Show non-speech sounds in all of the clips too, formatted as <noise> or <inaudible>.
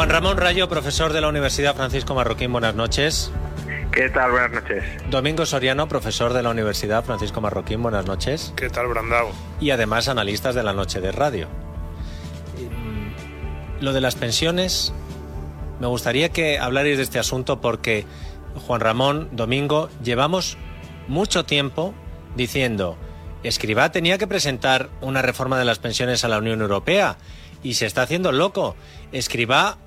Juan Ramón Rayo, profesor de la Universidad Francisco Marroquín, buenas noches. ¿Qué tal? Buenas noches. Domingo Soriano, profesor de la Universidad Francisco Marroquín, buenas noches. ¿Qué tal, Brandao? Y además analistas de la noche de radio. Lo de las pensiones, me gustaría que hablarais de este asunto porque Juan Ramón, Domingo, llevamos mucho tiempo diciendo, Escribá tenía que presentar una reforma de las pensiones a la Unión Europea y se está haciendo loco. Escribá,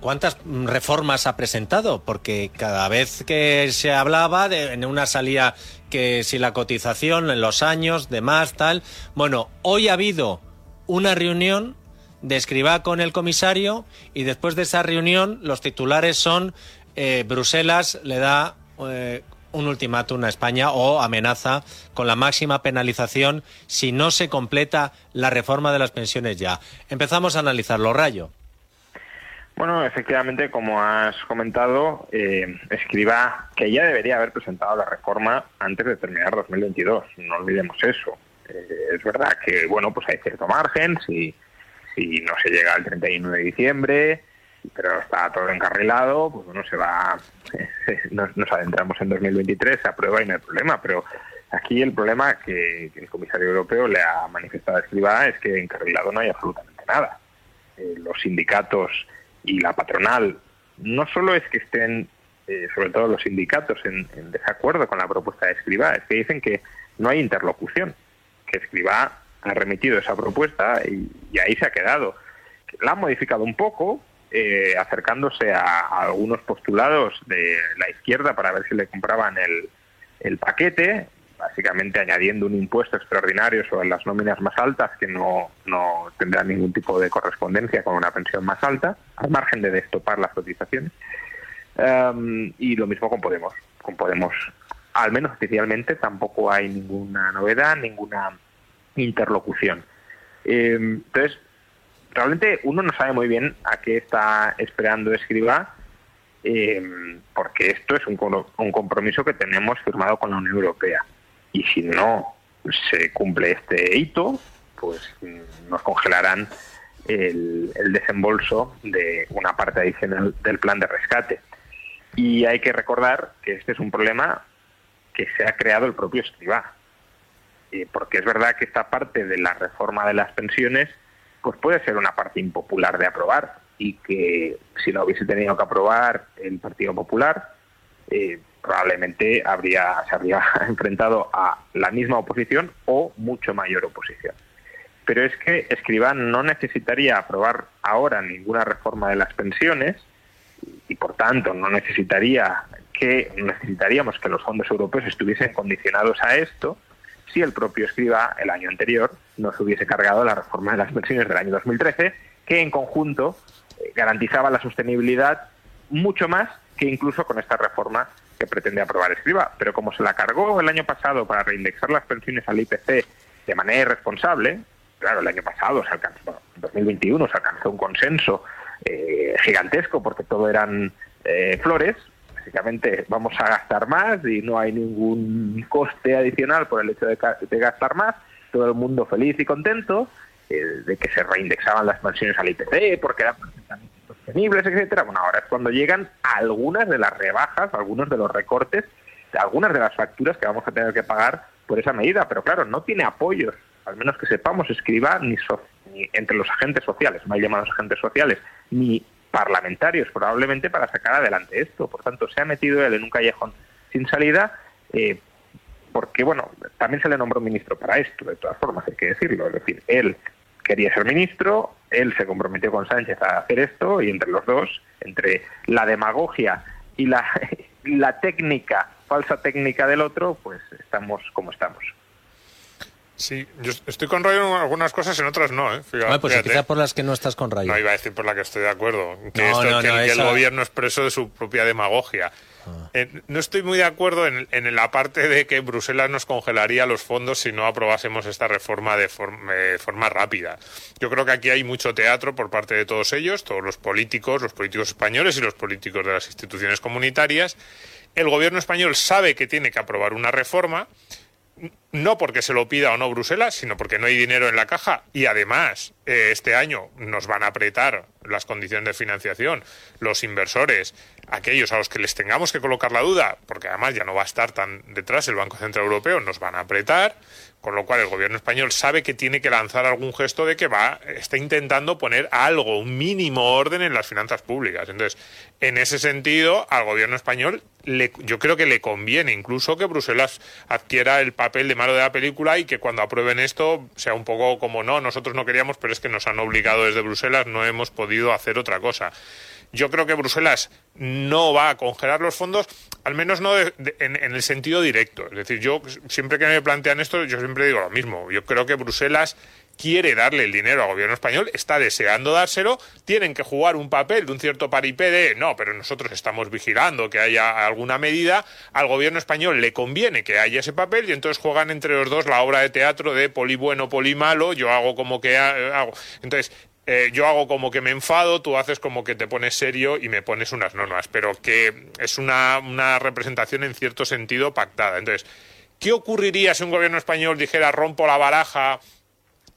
¿cuántas reformas ha presentado? Porque cada vez que se hablaba, de, en una salía que si la cotización en los años, de más, tal. Bueno, hoy ha habido una reunión de Escribá con el comisario y después de esa reunión los titulares son eh, Bruselas le da eh, un ultimátum a España o amenaza con la máxima penalización si no se completa la reforma de las pensiones ya. Empezamos a analizarlo, Rayo. Bueno, efectivamente, como has comentado, eh, escriba que ya debería haber presentado la reforma antes de terminar 2022. No olvidemos eso. Eh, es verdad que, bueno, pues hay cierto margen si, si no se llega al 31 de diciembre, pero está todo encarrilado, pues bueno, se va, <laughs> nos, nos, adentramos en 2023, se aprueba y no hay problema, pero aquí el problema que, el comisario europeo le ha manifestado a Escribá es que encarrilado no hay absolutamente nada. Eh, los sindicatos y la patronal no solo es que estén, eh, sobre todo los sindicatos, en, en, desacuerdo con la propuesta de Escribá, es que dicen que no hay interlocución, que Escribá ha remitido esa propuesta y, y ahí se ha quedado. La ha modificado un poco, eh, acercándose a, algunos postulados de la izquierda para ver si le compraban el, paquete, básicamente añadiendo un impuesto extraordinario sobre las nóminas más altas que no, no tendrá ningún tipo de correspondencia con una pensión más alta, al margen de destopar las cotizaciones. Um, y lo mismo con Podemos. Con Podemos, al menos oficialmente, tampoco hay ninguna novedad, ninguna interlocución. Eh, entonces, realmente uno no sabe muy bien a qué está esperando Escriba, eh, porque esto es un, un, compromiso que tenemos firmado con la Unión Europea. Y si no se cumple este hito, pues nos congelarán el, el desembolso de una parte adicional del plan de rescate. Y hay que recordar que este es un problema que se ha creado el propio Escriba. Eh, porque es verdad que esta parte de la reforma de las pensiones pues puede ser una parte impopular de aprobar y que si lo hubiese tenido que aprobar el Partido Popular, eh, probablemente habría, se habría <laughs> enfrentado a la misma oposición o mucho mayor oposición. Pero es que Escribá no necesitaría aprobar ahora ninguna reforma de las pensiones y por tanto no necesitaría que necesitaríamos que los fondos europeos estuviesen condicionados a esto, si el propio Escriba el año anterior no se hubiese cargado la reforma de las pensiones del año 2013, que en conjunto eh, garantizaba la sostenibilidad mucho más que incluso con esta reforma que pretende aprobar Escriba. Pero como se la cargó el año pasado para reindexar las pensiones al IPC de manera irresponsable, claro, el año pasado se alcanzó, bueno, en 2021 se alcanzó un consenso eh, gigantesco porque todo eran eh, flores, básicamente vamos a gastar más y no hay ningún coste adicional por el hecho de, de gastar más, todo el mundo feliz y contento, eh, de que se reindexaban las pensiones al IPC porque eran sostenibles, etcétera. Bueno, ahora es cuando llegan algunas de las rebajas, algunos de los recortes, algunas de las facturas que vamos a tener que pagar por esa medida, pero claro, no tiene apoyos, al menos que sepamos, escriba ni, so, ni entre los agentes sociales, mal llamados agentes sociales, ni parlamentarios probablemente para sacar adelante esto. Por tanto, se ha metido él en un callejón sin salida, eh, porque, bueno, también se le nombró ministro para esto, de todas formas, hay que decirlo. Es decir, él quería ser ministro, él se comprometió con Sánchez a hacer esto, y entre los dos, entre la demagogia y la, <laughs> la técnica, falsa técnica del otro, pues estamos como estamos. Sí, yo estoy con Rayo en algunas cosas, en otras no. ¿eh? Fíjate, pues quizá por las que no estás con Rayo. No, iba a decir por la que estoy de acuerdo. Que, esto, que, el gobierno es preso de su propia demagogia. Ah. Eh, no estoy muy de acuerdo en, en, la parte de que Bruselas nos congelaría los fondos si no aprobásemos esta reforma de forma rápida. Yo creo que aquí hay mucho teatro por parte de todos ellos, todos los políticos, los políticos españoles y los políticos de las instituciones comunitarias. El gobierno español sabe que tiene que aprobar una reforma no porque se lo pida o no Bruselas, sino porque no hay dinero en la caja y además eh, este año nos van a apretar las condiciones de financiación, los inversores, aquellos a los que les tengamos que colocar la duda, porque además ya no va a estar tan detrás el Banco Central Europeo, nos van a apretar, con lo cual el gobierno español sabe que tiene que lanzar algún gesto de que va, está intentando poner algo, un mínimo orden en las finanzas públicas. Entonces, en ese sentido, al gobierno español le, yo creo que le conviene incluso que Bruselas adquiera el papel de malo de la película y que cuando aprueben esto sea un poco como no, nosotros no queríamos, pero es que nos han obligado desde Bruselas, no hemos podido hacer otra cosa. Yo creo que Bruselas no va a congelar los fondos, al menos no en, en, el sentido directo. Es decir, yo siempre que me plantean esto, yo siempre digo lo mismo. Yo creo que Bruselas quiere darle el dinero al gobierno español, está deseando dárselo, tienen que jugar un papel de un cierto paripé de no, pero nosotros estamos vigilando que haya alguna medida, al gobierno español le conviene que haya ese papel y entonces juegan entre los dos la obra de teatro de poli bueno, poli malo, yo hago como que hago. Entonces, eh, yo hago como que me enfado, tú haces como que te pones serio y me pones unas normas, pero que es una, una representación en cierto sentido pactada. Entonces, ¿qué ocurriría si un gobierno español dijera rompo la baraja?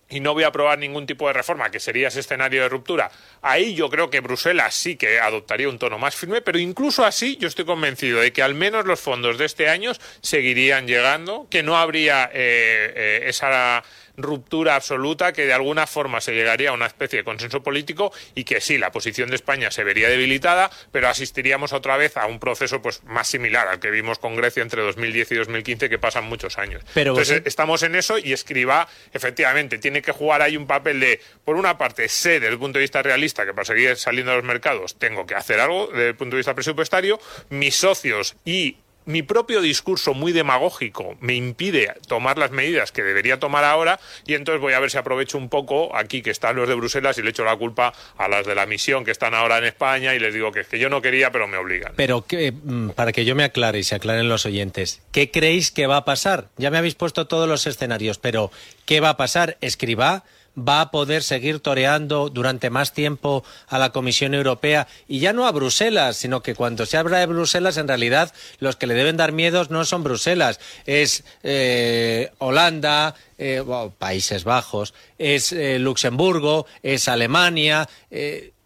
y no voy a aprobar ningún tipo de reforma, que sería ese escenario de ruptura, ahí yo creo que Bruselas sí que adoptaría un tono más firme, pero incluso así yo estoy convencido de que al menos los fondos de este año seguirían llegando, que no habría eh, eh, esa ruptura absoluta, que de alguna forma se llegaría a una especie de consenso político y que sí, la posición de España se vería debilitada, pero asistiríamos otra vez a un proceso pues más similar al que vimos con Grecia entre 2010 y 2015, que pasan muchos años. Entonces, estamos en eso y Escriba, efectivamente, tiene que jugar ahí un papel de, por una parte, sé desde el punto de vista realista que para seguir saliendo a los mercados tengo que hacer algo desde el punto de vista presupuestario, mis socios y mi propio discurso muy demagógico me impide tomar las medidas que debería tomar ahora y entonces voy a ver si aprovecho un poco aquí que están los de Bruselas y le echo la culpa a las de la misión que están ahora en España y les digo que es que yo no quería pero me obligan. Pero mm, para que yo me aclare y se aclaren los oyentes, ¿qué creéis que va a pasar? Ya me habéis puesto todos los escenarios, pero ¿qué va a pasar? Escriba va a poder seguir toreando durante más tiempo a la Comisión Europea y ya no a Bruselas, sino que cuando se habla de Bruselas, en realidad los que le deben dar miedos no son Bruselas, es eh, Holanda, eh, Países Bajos, es eh, Luxemburgo, es Alemania,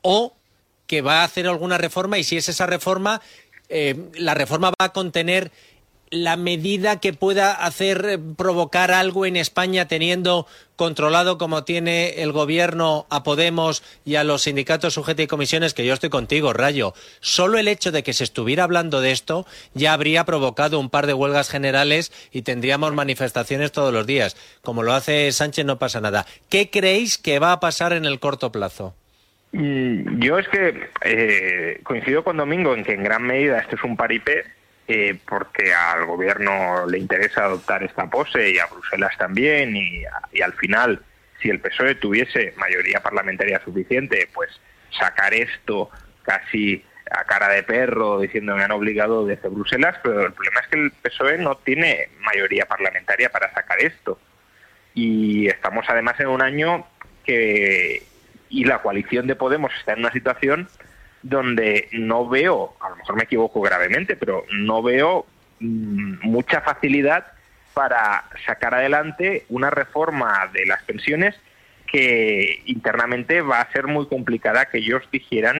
o que va a hacer alguna reforma y si es esa reforma, la reforma va a contener la medida que pueda hacer eh, provocar algo en España teniendo controlado como tiene el gobierno a Podemos y a los sindicatos sujetos y comisiones, que yo estoy contigo, Rayo. Solo el hecho de que se estuviera hablando de esto ya habría provocado un par de huelgas generales y tendríamos manifestaciones todos los días. Como lo hace Sánchez no pasa nada. ¿Qué creéis que va a pasar en el corto plazo? Mm, yo es que eh, coincido con Domingo en que en gran medida esto es un paripé eh, porque al gobierno le interesa adoptar esta pose y a Bruselas también y, al final si el PSOE tuviese mayoría parlamentaria suficiente pues sacar esto casi a cara de perro diciendo me han obligado desde Bruselas pero el problema es que el PSOE no tiene mayoría parlamentaria para sacar esto. Y estamos además en un año que y la coalición de Podemos está en una situación donde no veo, a lo mejor me equivoco gravemente, pero no veo mm, mucha facilidad para sacar adelante una reforma de las pensiones que internamente va a ser muy complicada que ellos dijeran.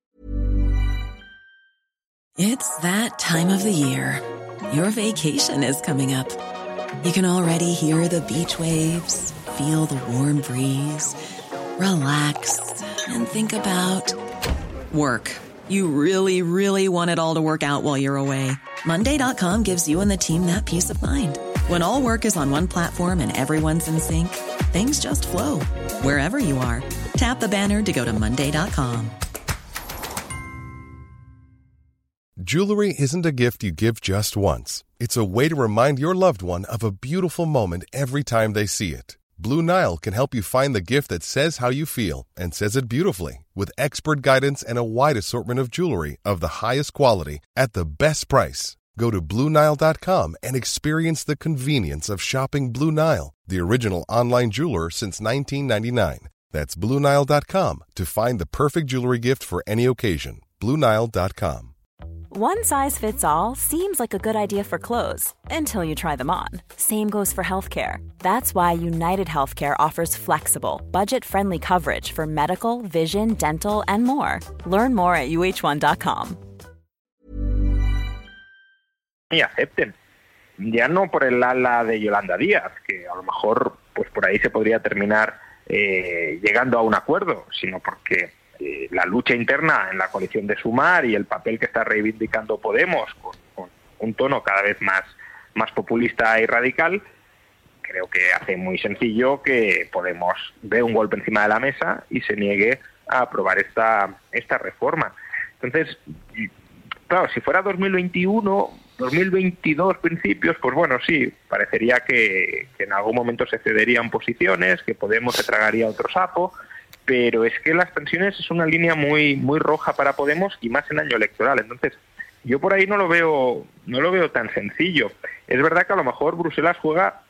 It's that time of the year. Your vacation is coming up. You can already hear the beach waves, feel the warm breeze, relax and think about work. You really, really want it all to work out while you're away. Monday.com gives you and the team that peace of mind. When all work is on one platform and everyone's in sync, things just flow wherever you are. Tap the banner to go to Monday.com. Jewelry isn't a gift you give just once, it's a way to remind your loved one of a beautiful moment every time they see it. Blue Nile can help you find the gift that says how you feel and says it beautifully with expert guidance and a wide assortment of jewelry of the highest quality at the best price. Go to BlueNile.com and experience the convenience of shopping Blue Nile, the original online jeweler since 1999. That's BlueNile.com to find the perfect jewelry gift for any occasion. BlueNile.com. One size fits all seems like a good idea for clothes until you try them on. Same goes for healthcare. That's why United Healthcare offers flexible, budget friendly coverage for medical, vision, dental, and more. Learn more at uh1.com. Y acepten. Ya no por el ala de Yolanda Díaz, que a lo mejor pues por ahí se podría terminar eh, llegando a un acuerdo, sino porque la lucha interna en la coalición de Sumar y el papel que está reivindicando Podemos con, con, un tono cada vez más, más populista y radical, creo que hace muy sencillo que Podemos dé un golpe encima de la mesa y se niegue a aprobar esta, esta reforma. Entonces, claro, si fuera 2021, 2022 principios, pues bueno, sí, parecería que, que, en algún momento se cederían posiciones, que Podemos se tragaría otro sapo, pero es que las pensiones es una línea muy muy roja para Podemos y más en año electoral. Entonces, yo por ahí no lo veo no lo veo tan sencillo. Es verdad que a lo mejor Bruselas juega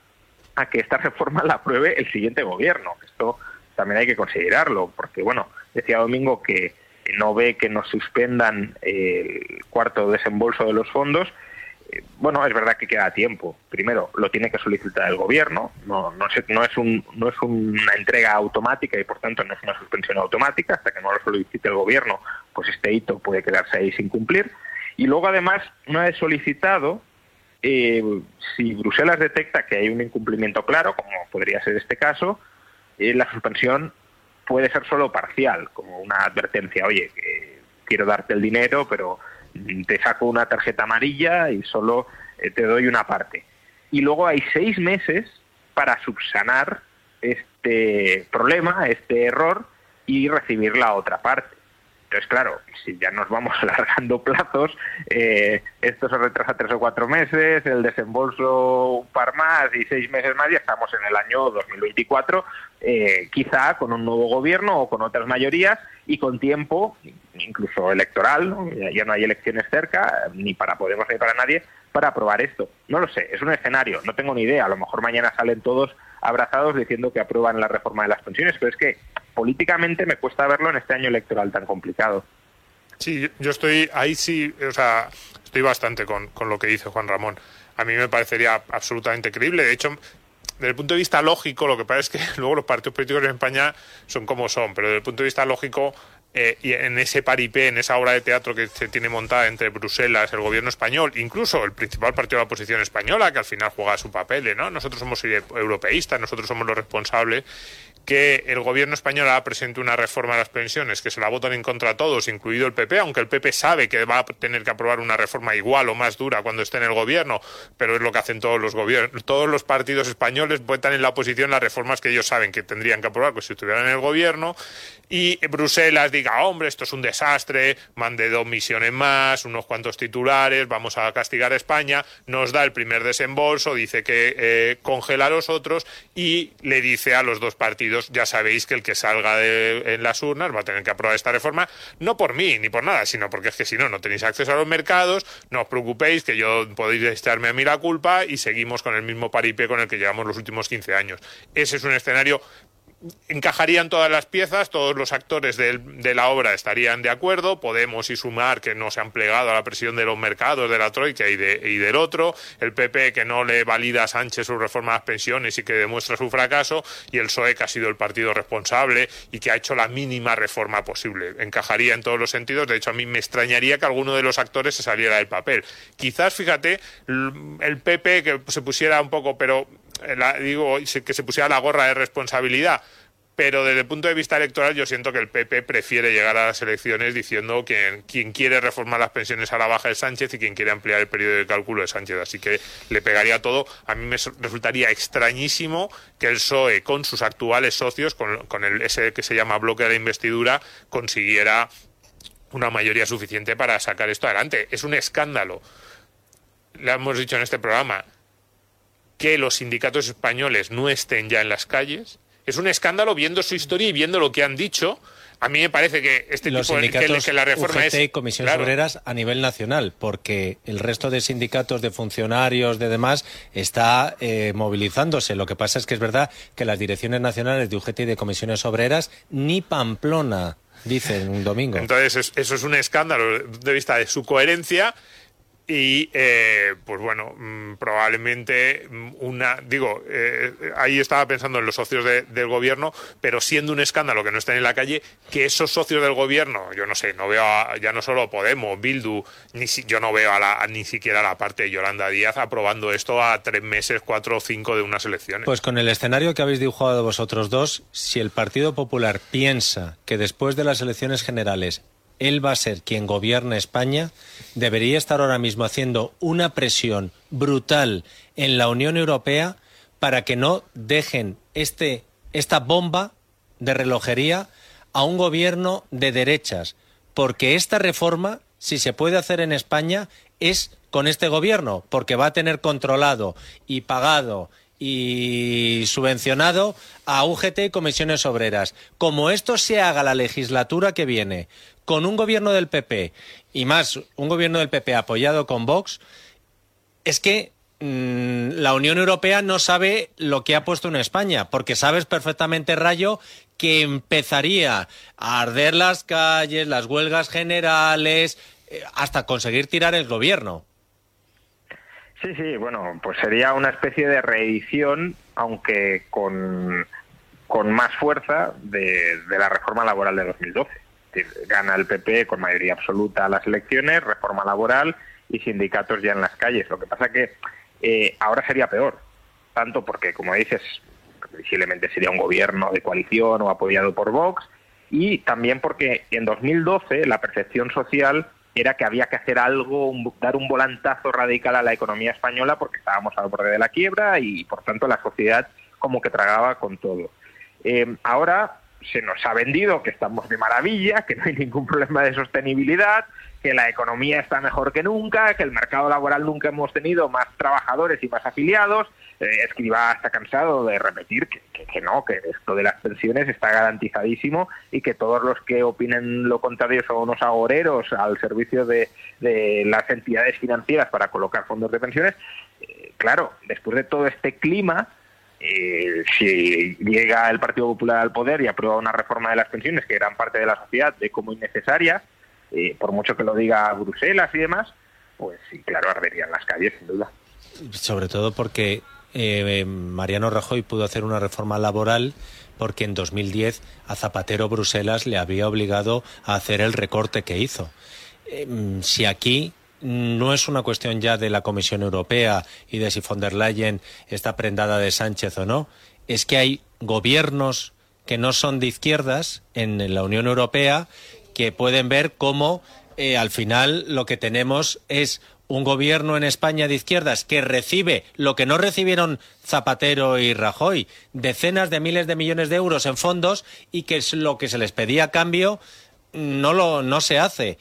a que esta reforma la apruebe el siguiente gobierno. Esto también hay que considerarlo, porque bueno, decía Domingo que no ve que nos suspendan el cuarto desembolso de los fondos bueno, es verdad que queda tiempo. Primero, lo tiene que solicitar el gobierno, no, no, no, es un, no es una entrega automática y por tanto no es una suspensión automática. Hasta que no lo solicite el gobierno, pues este hito puede quedarse ahí sin cumplir. Y luego, además, una vez solicitado, eh, si Bruselas detecta que hay un incumplimiento claro, como podría ser este caso, eh, la suspensión puede ser solo parcial, como una advertencia, oye, quiero darte el dinero, pero te saco una tarjeta amarilla y solo eh, te doy una parte. Y luego hay seis meses para subsanar este problema, este error, y recibir la otra parte. Entonces, claro, si ya nos vamos <laughs> alargando plazos, eh, esto se retrasa tres o cuatro meses, el desembolso un par más y seis meses más, ya estamos en el año 2024, eh, quizá con un nuevo gobierno o con otras mayorías y con tiempo, incluso electoral, ya no hay elecciones cerca, ni para Podemos ni para nadie, para aprobar esto. No lo sé, es un escenario, no tengo ni idea, a lo mejor mañana salen todos abrazados diciendo que aprueban la reforma de las pensiones, pero es que políticamente me cuesta verlo en este año electoral tan complicado. Sí, yo estoy ahí sí, o sea, estoy bastante con, con lo que dice Juan Ramón. A mí me parecería absolutamente creíble. De hecho, desde el punto de vista lógico, lo que pasa es que <laughs> luego los partidos políticos en España son como son, pero desde el punto de vista lógico, eh, y en ese paripé, en esa obra de teatro que se tiene montada entre Bruselas, el gobierno español, incluso el principal partido de la oposición española, que al final juega su papel, ¿no? Nosotros somos europeístas, nosotros somos los responsables, que el gobierno español ha presentado una reforma de las pensiones que se la votan en contra todos, incluido el PP, aunque el PP sabe que va a tener que aprobar una reforma igual o más dura cuando esté en el gobierno, pero es lo que hacen todos los gobiernos, todos los partidos españoles votan en la oposición las reformas que ellos saben que tendrían que aprobar pues, si estuvieran en el gobierno y Bruselas diga, hombre, esto es un desastre, mande dos misiones más, unos cuantos titulares, vamos a castigar a España, nos da el primer desembolso, dice que eh, congela a los otros y le dice a los dos partidos, ya sabéis que el que salga en las urnas va a tener que aprobar esta reforma, no por mí ni por nada, sino porque es que si no, no tenéis acceso a los mercados, no os preocupéis que yo podéis echarme a mí la culpa y seguimos con el mismo paripé con el que llevamos los últimos 15 años. Ese es un escenario encajarían todas las piezas, todos los actores de, la obra estarían de acuerdo, Podemos y Sumar que no se han plegado a la presión de los mercados, de la Troika y, del otro, el PP que no le valida a Sánchez su reforma de las pensiones y que demuestra su fracaso, y el PSOE que ha sido el partido responsable y que ha hecho la mínima reforma posible. Encajaría en todos los sentidos, de hecho a mí me extrañaría que alguno de los actores se saliera del papel. Quizás, fíjate, el PP que se pusiera un poco, pero digo, que se pusiera la gorra de responsabilidad. Pero desde el punto de vista electoral yo siento que el PP prefiere llegar a las elecciones diciendo que quien quiere reformar las pensiones a la baja es Sánchez y quien quiere ampliar el periodo de cálculo es Sánchez. Así que le pegaría todo. A mí me resultaría extrañísimo que el PSOE con sus actuales socios, con, con el, ese que se llama bloque de la investidura, consiguiera una mayoría suficiente para sacar esto adelante. Es un escándalo. Le hemos dicho en este programa, que los sindicatos españoles no estén ya en las calles. Es un escándalo viendo su historia y viendo lo que han dicho. A mí me parece que este los tipo sindicatos que, la reforma UGT y comisiones obreras a nivel nacional, porque el resto de sindicatos de funcionarios, de demás, está eh, movilizándose. Lo que pasa es que es verdad que las direcciones nacionales de UGT y de comisiones obreras ni Pamplona dicen un domingo. Entonces, eso es un escándalo de vista de su coherencia y eh, pues bueno mm, probablemente mm, una digo eh, ahí estaba pensando en los socios del gobierno pero siendo un escándalo que no estén en la calle que esos socios del gobierno yo no sé no veo ya no solo Podemos Bildu ni yo no veo a la, ni siquiera la parte de Yolanda Díaz aprobando esto a tres meses cuatro o cinco de unas elecciones. Pues con el escenario que habéis dibujado vosotros dos si el Partido Popular piensa que después de las elecciones generales él va a ser quien gobierne España, debería estar ahora mismo haciendo una presión brutal en la Unión Europea para que no dejen este, esta bomba de relojería a un gobierno de derechas, porque esta reforma, si se puede hacer en España, es con este gobierno, porque va a tener controlado y pagado y subvencionado a UGT y comisiones obreras. Como esto se haga la legislatura que viene con un gobierno del PP y más un gobierno del PP apoyado con Vox, es que mm, la Unión Europea no sabe lo que ha puesto en España, porque sabes perfectamente, Rayo, que empezaría a arder las calles, las huelgas generales, eh, hasta conseguir tirar el gobierno. Sí, sí, bueno, pues sería una especie de reedición, aunque con, con más fuerza, de, de la reforma laboral de 2012 gana el PP con mayoría absoluta las elecciones, reforma laboral y sindicatos ya en las calles. Lo que pasa que eh, ahora sería peor, tanto porque, como dices, visiblemente sería un gobierno de coalición o apoyado por Vox, y también porque en 2012 la percepción social era que había que hacer algo, dar un volantazo radical a la economía española porque estábamos al borde de la quiebra y, por tanto, la sociedad como que tragaba con todo. Eh, ahora se nos ha vendido que estamos de maravilla, que no hay ningún problema de sostenibilidad, que la economía está mejor que nunca, que el mercado laboral nunca hemos tenido más trabajadores y más afiliados. Eh, Escriba está cansado de repetir que, no, que esto de las pensiones está garantizadísimo y que todos los que opinen lo contrario son unos agoreros al servicio de, las entidades financieras para colocar fondos de pensiones. Eh, claro, después de todo este clima, eh, si llega el Partido Popular al poder y aprueba una reforma de las pensiones que gran parte de la sociedad ve como innecesaria, eh, por mucho que lo diga Bruselas y demás, pues sí, claro, arderían las calles, sin duda. Sobre todo porque eh, Mariano Rajoy pudo hacer una reforma laboral porque en 2010 a Zapatero Bruselas le había obligado a hacer el recorte que hizo. si aquí no es una cuestión ya de la Comisión Europea y de si von der Leyen está prendada de Sánchez o no, es que hay gobiernos que no son de izquierdas en la Unión Europea que pueden ver cómo eh, al final lo que tenemos es un gobierno en España de izquierdas que recibe lo que no recibieron Zapatero y Rajoy, decenas de miles de millones de euros en fondos y que es lo que se les pedía a cambio no lo no se hace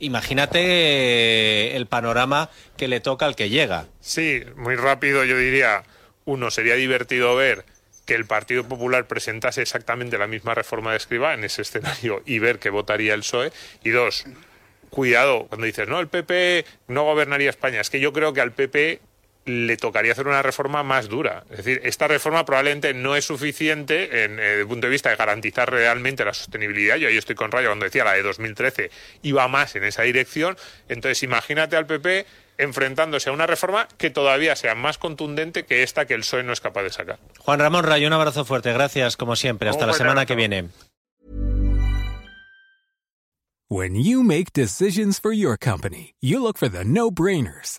imagínate eh, el panorama que le toca al que llega. Sí, muy rápido yo diría, uno, sería divertido ver que el Partido Popular presentase exactamente la misma reforma de escriba en ese escenario y ver que votaría el PSOE. Y dos, cuidado cuando dices, no, el PP no gobernaría España. Es que yo creo que al PP le tocaría hacer una reforma más dura. Es decir, esta reforma probablemente no es suficiente en, eh, desde el punto de vista de garantizar realmente la sostenibilidad. Yo ahí estoy con Rayo cuando decía la de 2013 iba más en esa dirección. Entonces, imagínate al PP enfrentándose a una reforma que todavía sea más contundente que esta que el PSOE no es capaz de sacar. Juan Ramón Rayo, un abrazo fuerte. Gracias, como siempre. Hasta la semana que viene. When you make decisions for your company, you look for the no-brainers.